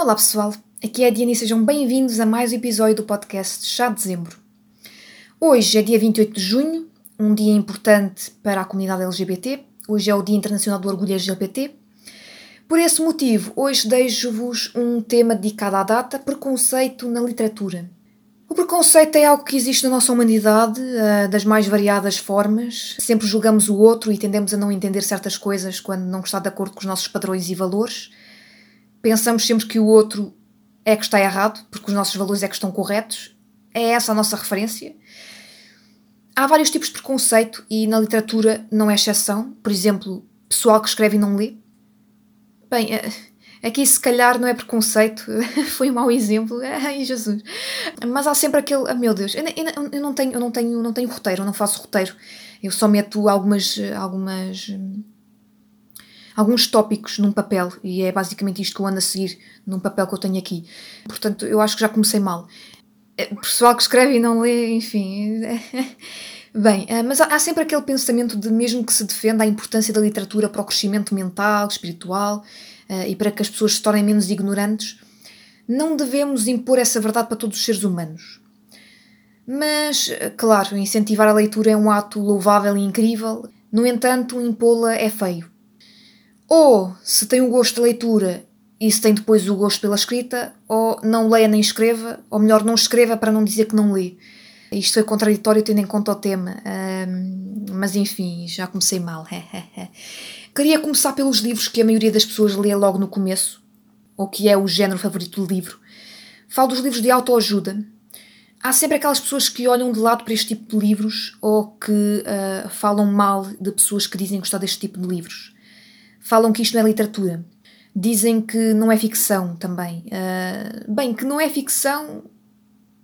Olá pessoal, aqui é a Diana e sejam bem-vindos a mais um episódio do podcast Chá de Dezembro. Hoje é dia 28 de junho, um dia importante para a comunidade LGBT. Hoje é o Dia Internacional do Orgulho LGBT. Por esse motivo, hoje deixo-vos um tema dedicado à data: preconceito na literatura. O preconceito é algo que existe na nossa humanidade, eh, das mais variadas formas. Sempre julgamos o outro e tendemos a não entender certas coisas quando não está de acordo com os nossos padrões e valores pensamos sempre que o outro é que está errado, porque os nossos valores é que estão corretos. É essa a nossa referência. Há vários tipos de preconceito e na literatura não é exceção. Por exemplo, pessoal que escreve e não lê. Bem, eh, aqui se calhar não é preconceito, foi um mau exemplo. Ai, Jesus. Mas há sempre aquele. Oh, meu Deus, eu, não tenho, eu não tenho, não tenho roteiro, eu não faço roteiro. Eu só meto algumas, algumas alguns tópicos num papel e é basicamente isto que eu ando a seguir num papel que eu tenho aqui. Portanto, eu acho que já comecei mal. É, pessoal que escreve e não lê, enfim. Bem, é, mas há sempre aquele pensamento de mesmo que se defenda a importância da literatura para o crescimento mental, espiritual é, e para que as pessoas se tornem menos ignorantes, não devemos impor essa verdade para todos os seres humanos. Mas, claro, incentivar a leitura é um ato louvável e incrível, no entanto, impô-la é feio. Ou se tem o gosto de leitura e se tem depois o gosto pela escrita, ou não leia nem escreva, ou melhor, não escreva para não dizer que não lê. Isto é contraditório tendo em conta o tema, um, mas enfim, já comecei mal. Queria começar pelos livros que a maioria das pessoas lê logo no começo, ou que é o género favorito do livro. Falo dos livros de autoajuda. Há sempre aquelas pessoas que olham de lado para este tipo de livros ou que uh, falam mal de pessoas que dizem gostar deste tipo de livros falam que isto não é literatura. Dizem que não é ficção também. Uh, bem, que não é ficção,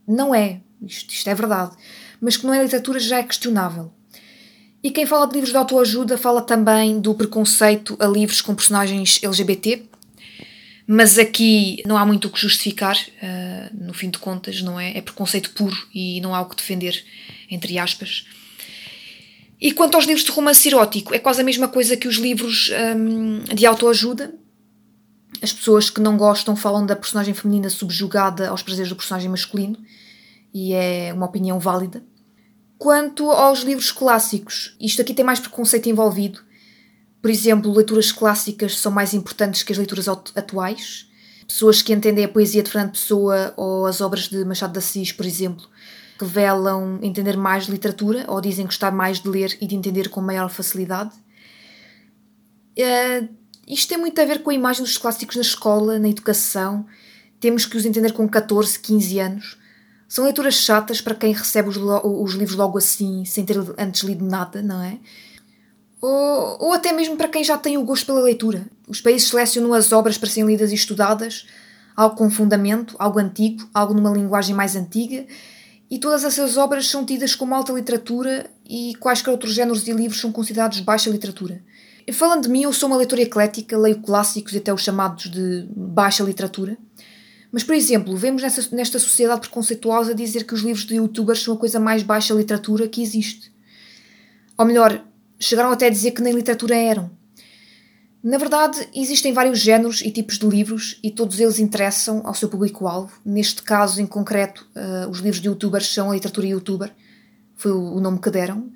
não é. Isto, isto é verdade. Mas que não é literatura já é questionável. E quem fala de livros de autoajuda fala também do preconceito a livros com personagens LGBT. Mas aqui não há muito o que justificar, uh, no fim de contas, não é? É preconceito puro e não há o que defender, entre aspas. E quanto aos livros de romance erótico, é quase a mesma coisa que os livros hum, de autoajuda. As pessoas que não gostam falam da personagem feminina subjugada aos prazeres do personagem masculino, e é uma opinião válida. Quanto aos livros clássicos, isto aqui tem mais preconceito envolvido. Por exemplo, leituras clássicas são mais importantes que as leituras atuais. Pessoas que entendem a poesia de Fernando Pessoa ou as obras de Machado de Assis, por exemplo, revelam entender mais literatura ou dizem gostar mais de ler e de entender com maior facilidade. Uh, isto tem muito a ver com a imagem dos clássicos na escola, na educação. Temos que os entender com 14, 15 anos. São leituras chatas para quem recebe os, os livros logo assim, sem ter antes lido nada, não é? Ou, ou até mesmo para quem já tem o gosto pela leitura. Os países selecionam as obras para serem lidas e estudadas, algo com fundamento, algo antigo, algo numa linguagem mais antiga, e todas essas obras são tidas como alta literatura e quaisquer outros géneros de livros são considerados baixa literatura. Falando de mim, eu sou uma leitora eclética, leio clássicos e até os chamados de baixa literatura. Mas, por exemplo, vemos nessa, nesta sociedade preconceituosa dizer que os livros de youtubers são a coisa mais baixa literatura que existe. Ou melhor, chegaram até a dizer que nem literatura eram. Na verdade, existem vários géneros e tipos de livros e todos eles interessam ao seu público-alvo. Neste caso, em concreto, uh, os livros de youtubers são a literatura youtuber, foi o, nome que deram.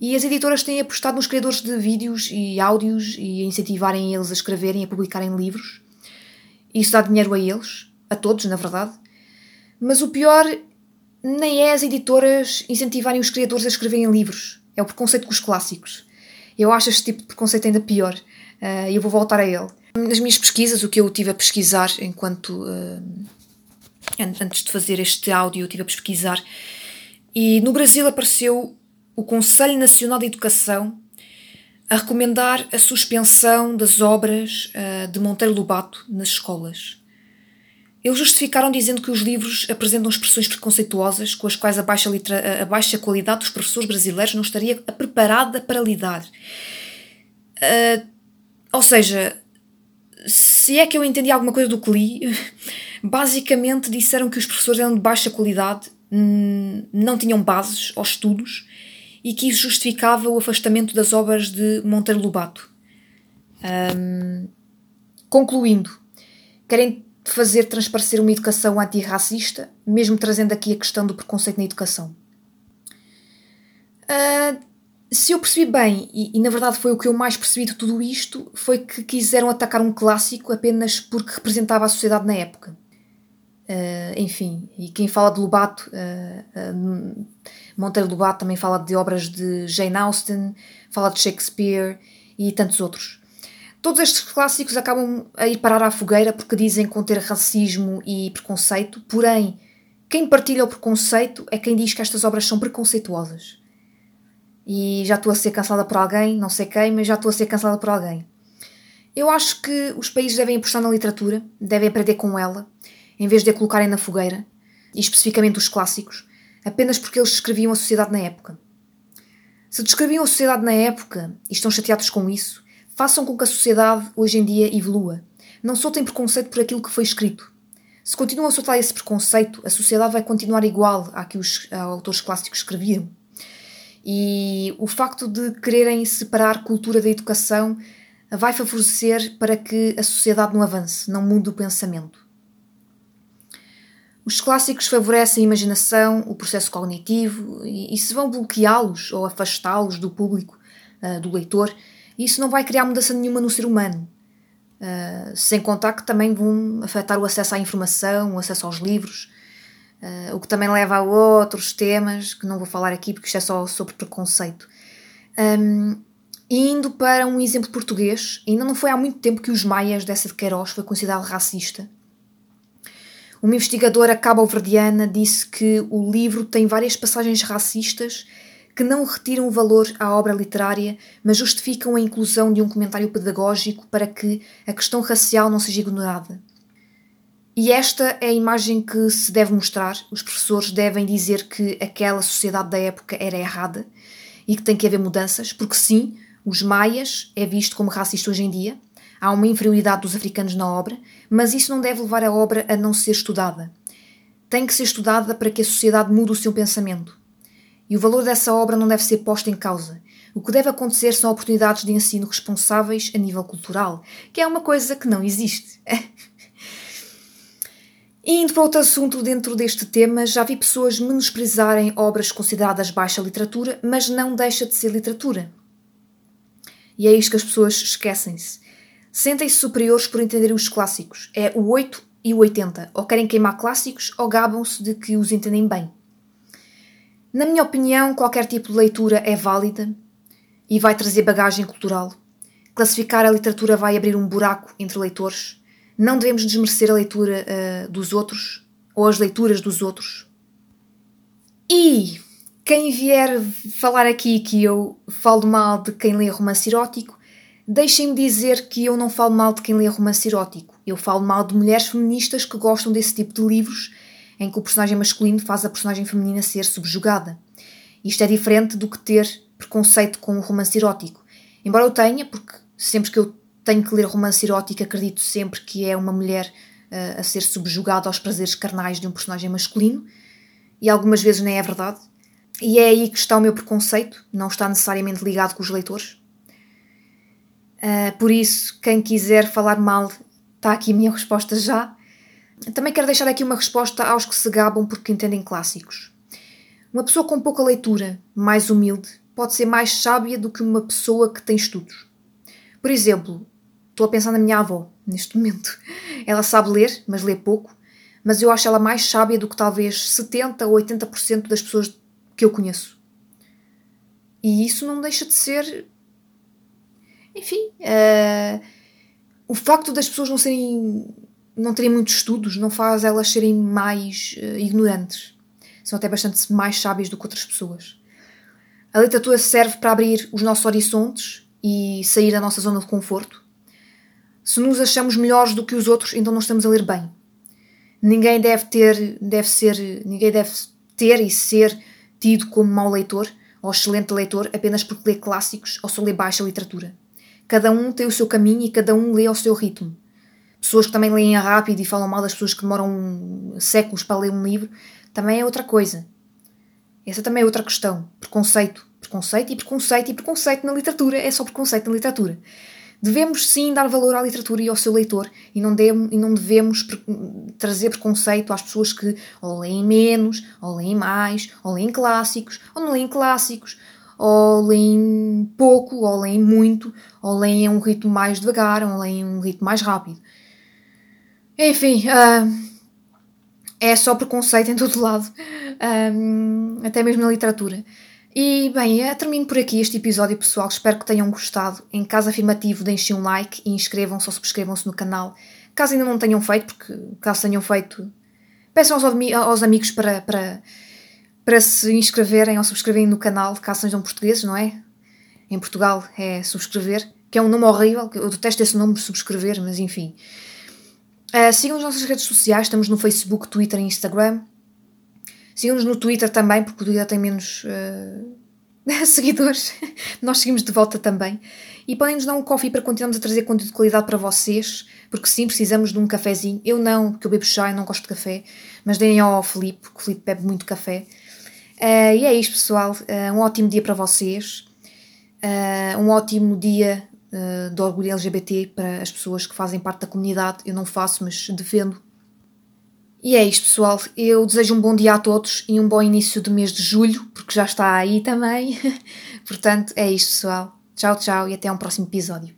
E as editoras têm apostado nos criadores de vídeos e áudios e a incentivarem eles a escreverem e a publicarem livros. Isso dá dinheiro a eles, a todos, na verdade. Mas o pior nem é as editoras incentivarem os criadores a escreverem livros, é o preconceito com os clássicos. Eu acho este tipo de preconceito ainda pior e uh, eu vou voltar a ele. Nas minhas pesquisas, o que eu tive a pesquisar enquanto. Uh, antes de fazer este áudio, eu tive a pesquisar. E no Brasil apareceu o Conselho Nacional de Educação a recomendar a suspensão das obras uh, de Monteiro Lobato nas escolas. Eles justificaram dizendo que os livros apresentam expressões preconceituosas com as quais a baixa, a baixa qualidade dos professores brasileiros não estaria preparada para lidar. Uh, ou seja, se é que eu entendi alguma coisa do que li, basicamente disseram que os professores eram de baixa qualidade, hum, não tinham bases aos estudos e que isso justificava o afastamento das obras de Monteiro Lobato. Um, concluindo, querem fazer transparecer uma educação antirracista, mesmo trazendo aqui a questão do preconceito na educação. Uh, se eu percebi bem, e, e, na verdade foi o que eu mais percebi de tudo isto, foi que quiseram atacar um clássico apenas porque representava a sociedade na época. Uh, enfim, e quem fala de Lobato, uh, uh, Monteiro Lobato também fala de obras de Jane Austen, fala de Shakespeare e tantos outros. Todos estes clássicos acabam a ir parar à fogueira porque dizem conter racismo e preconceito, porém, quem partilha o preconceito é quem diz que estas obras são preconceituosas. E já estou a ser cansada por alguém, não sei quem, mas já estou a ser cansada por alguém. Eu acho que os países devem apostar na literatura, devem aprender com ela, em vez de a colocarem na fogueira, e especificamente os clássicos, apenas porque eles descreviam a sociedade na época. Se descreviam a sociedade na época e estão chateados com isso, façam com que a sociedade hoje em dia evolua. Não soltem preconceito por aquilo que foi escrito. Se continuam a soltar esse preconceito, a sociedade vai continuar igual à que os autores clássicos escreviam. E o facto de quererem separar cultura da educação vai favorecer para que a sociedade não avance, não mude o pensamento. Os clássicos favorecem a imaginação, o processo cognitivo, e, se vão bloqueá-los ou afastá-los do público, uh, do leitor, isso não vai criar mudança nenhuma no ser humano. Uh, sem contar que também vão afetar o acesso à informação, o acesso aos livros, uh, o que também leva a outros temas que não vou falar aqui porque isto é só sobre preconceito. Um, indo para um exemplo português, ainda não foi há muito tempo que os Maias dessa de Queiroz foi considerado racista. Uma investigadora cabo-verdiana disse que o livro tem várias passagens racistas que não retiram o valor à obra literária, mas justificam a inclusão de um comentário pedagógico para que a questão racial não seja ignorada. E esta é a imagem que se deve mostrar. Os professores devem dizer que aquela sociedade da época era errada e que tem que haver mudanças, porque sim, os maias é visto como racista hoje em dia, há uma inferioridade dos africanos na obra, mas isso não deve levar a obra a não ser estudada. Tem que ser estudada para que a sociedade mude o seu pensamento. E o valor dessa obra não deve ser posto em causa. O que deve acontecer são oportunidades de ensino responsáveis a nível cultural, que é uma coisa que não existe. Indo para outro assunto dentro deste tema, já vi pessoas menosprezarem obras consideradas baixa literatura, mas não deixa de ser literatura. E é isto que as pessoas esquecem-se. Sentem-se superiores por entenderem os clássicos. É o 8 e o 80. Ou querem queimar clássicos ou gabam-se de que os entendem bem. Na minha opinião, qualquer tipo de leitura é válida e vai trazer bagagem cultural. Classificar a literatura vai abrir um buraco entre leitores. Não devemos desmerecer a leitura uh, dos outros ou as leituras dos outros. E quem vier falar aqui que eu falo mal de quem lê romance erótico, deixem-me dizer que eu não falo mal de quem lê romance erótico. Eu falo mal de mulheres feministas que gostam desse tipo de livros em que o personagem masculino faz a personagem feminina ser subjugada. Isto é diferente do que ter preconceito com o romance erótico. Embora eu tenha, porque sempre que eu tenho que ler romance erótico, acredito sempre que é uma mulher uh, a ser subjugada aos prazeres carnais de um personagem masculino, e algumas vezes nem é verdade. E é aí que está o meu preconceito, não está necessariamente ligado com os leitores. Uh, por isso, quem quiser falar mal, está aqui a minha resposta já. Também quero deixar aqui uma resposta aos que se gabam porque entendem clássicos. Uma pessoa com pouca leitura, mais humilde, pode ser mais sábia do que uma pessoa que tem estudos. Por exemplo, estou a pensar na minha avó, neste momento. Ela sabe ler, mas lê pouco, mas eu acho ela mais sábia do que talvez 70 ou 80% das pessoas que eu conheço. E isso não deixa de ser. Enfim. Uh... o facto das pessoas não serem não terem muitos estudos não faz elas serem mais uh, ignorantes. São até bastante mais sábias do que outras pessoas. A literatura serve para abrir os nossos horizontes e sair da nossa zona de conforto. Se nos achamos melhores do que os outros, então não estamos a ler bem. Ninguém deve ter, deve ser, ninguém deve ter e ser tido como mau leitor ou excelente leitor apenas porque lê clássicos ou só lê baixa literatura. Cada um tem o seu caminho e cada um lê ao seu ritmo pessoas que também leem rápido e falam mal das pessoas que demoram séculos para ler um livro, também é outra coisa. Essa também é outra questão. Preconceito. Preconceito e preconceito e preconceito na literatura. É só preconceito na literatura. Devemos sim dar valor à literatura e ao seu leitor e não, devemos, e não devemos trazer preconceito às pessoas que ou leem menos, ou leem mais, ou leem clássicos, ou não leem clássicos, ou leem pouco, ou leem muito, ou leem a um ritmo mais devagar, ou leem a um ritmo mais rápido. Enfim, uh, é só preconceito em todo lado, um, até mesmo na literatura. E bem, eu termino por aqui este episódio, pessoal. Espero que tenham gostado. Em caso afirmativo, deixem um like e inscrevam-se ou subscrevam-se no canal. Caso ainda não tenham feito, porque caso tenham feito, peçam aos, aos amigos para, para, para se inscreverem ou subscreverem no canal, caso sejam portugueses, não é? Em Portugal é subscrever, que é um nome horrível, eu detesto esse nome, subscrever, mas enfim. Uh, sigam as nossas redes sociais, estamos no Facebook, Twitter e Instagram. Sigam-nos no Twitter também, porque o Twitter tem menos uh, seguidores. Nós seguimos de volta também. E podem nos dar um coffee para continuarmos a trazer conteúdo de qualidade para vocês, porque sim, precisamos de um cafezinho. Eu não, porque eu bebo chá e não gosto de café, mas deem ao Felipe, porque o Felipe bebe muito café. Uh, e é isto, pessoal. Uh, um ótimo dia para vocês. um ótimo dia uh, do orgulho LGBT para as pessoas que fazem parte da comunidade. Eu não faço, mas defendo. E é isto, pessoal. Eu desejo um bom dia a todos e um bom início do mês de julho, porque já está aí também. Portanto, é isto, pessoal. Tchau, tchau e até um próximo episódio.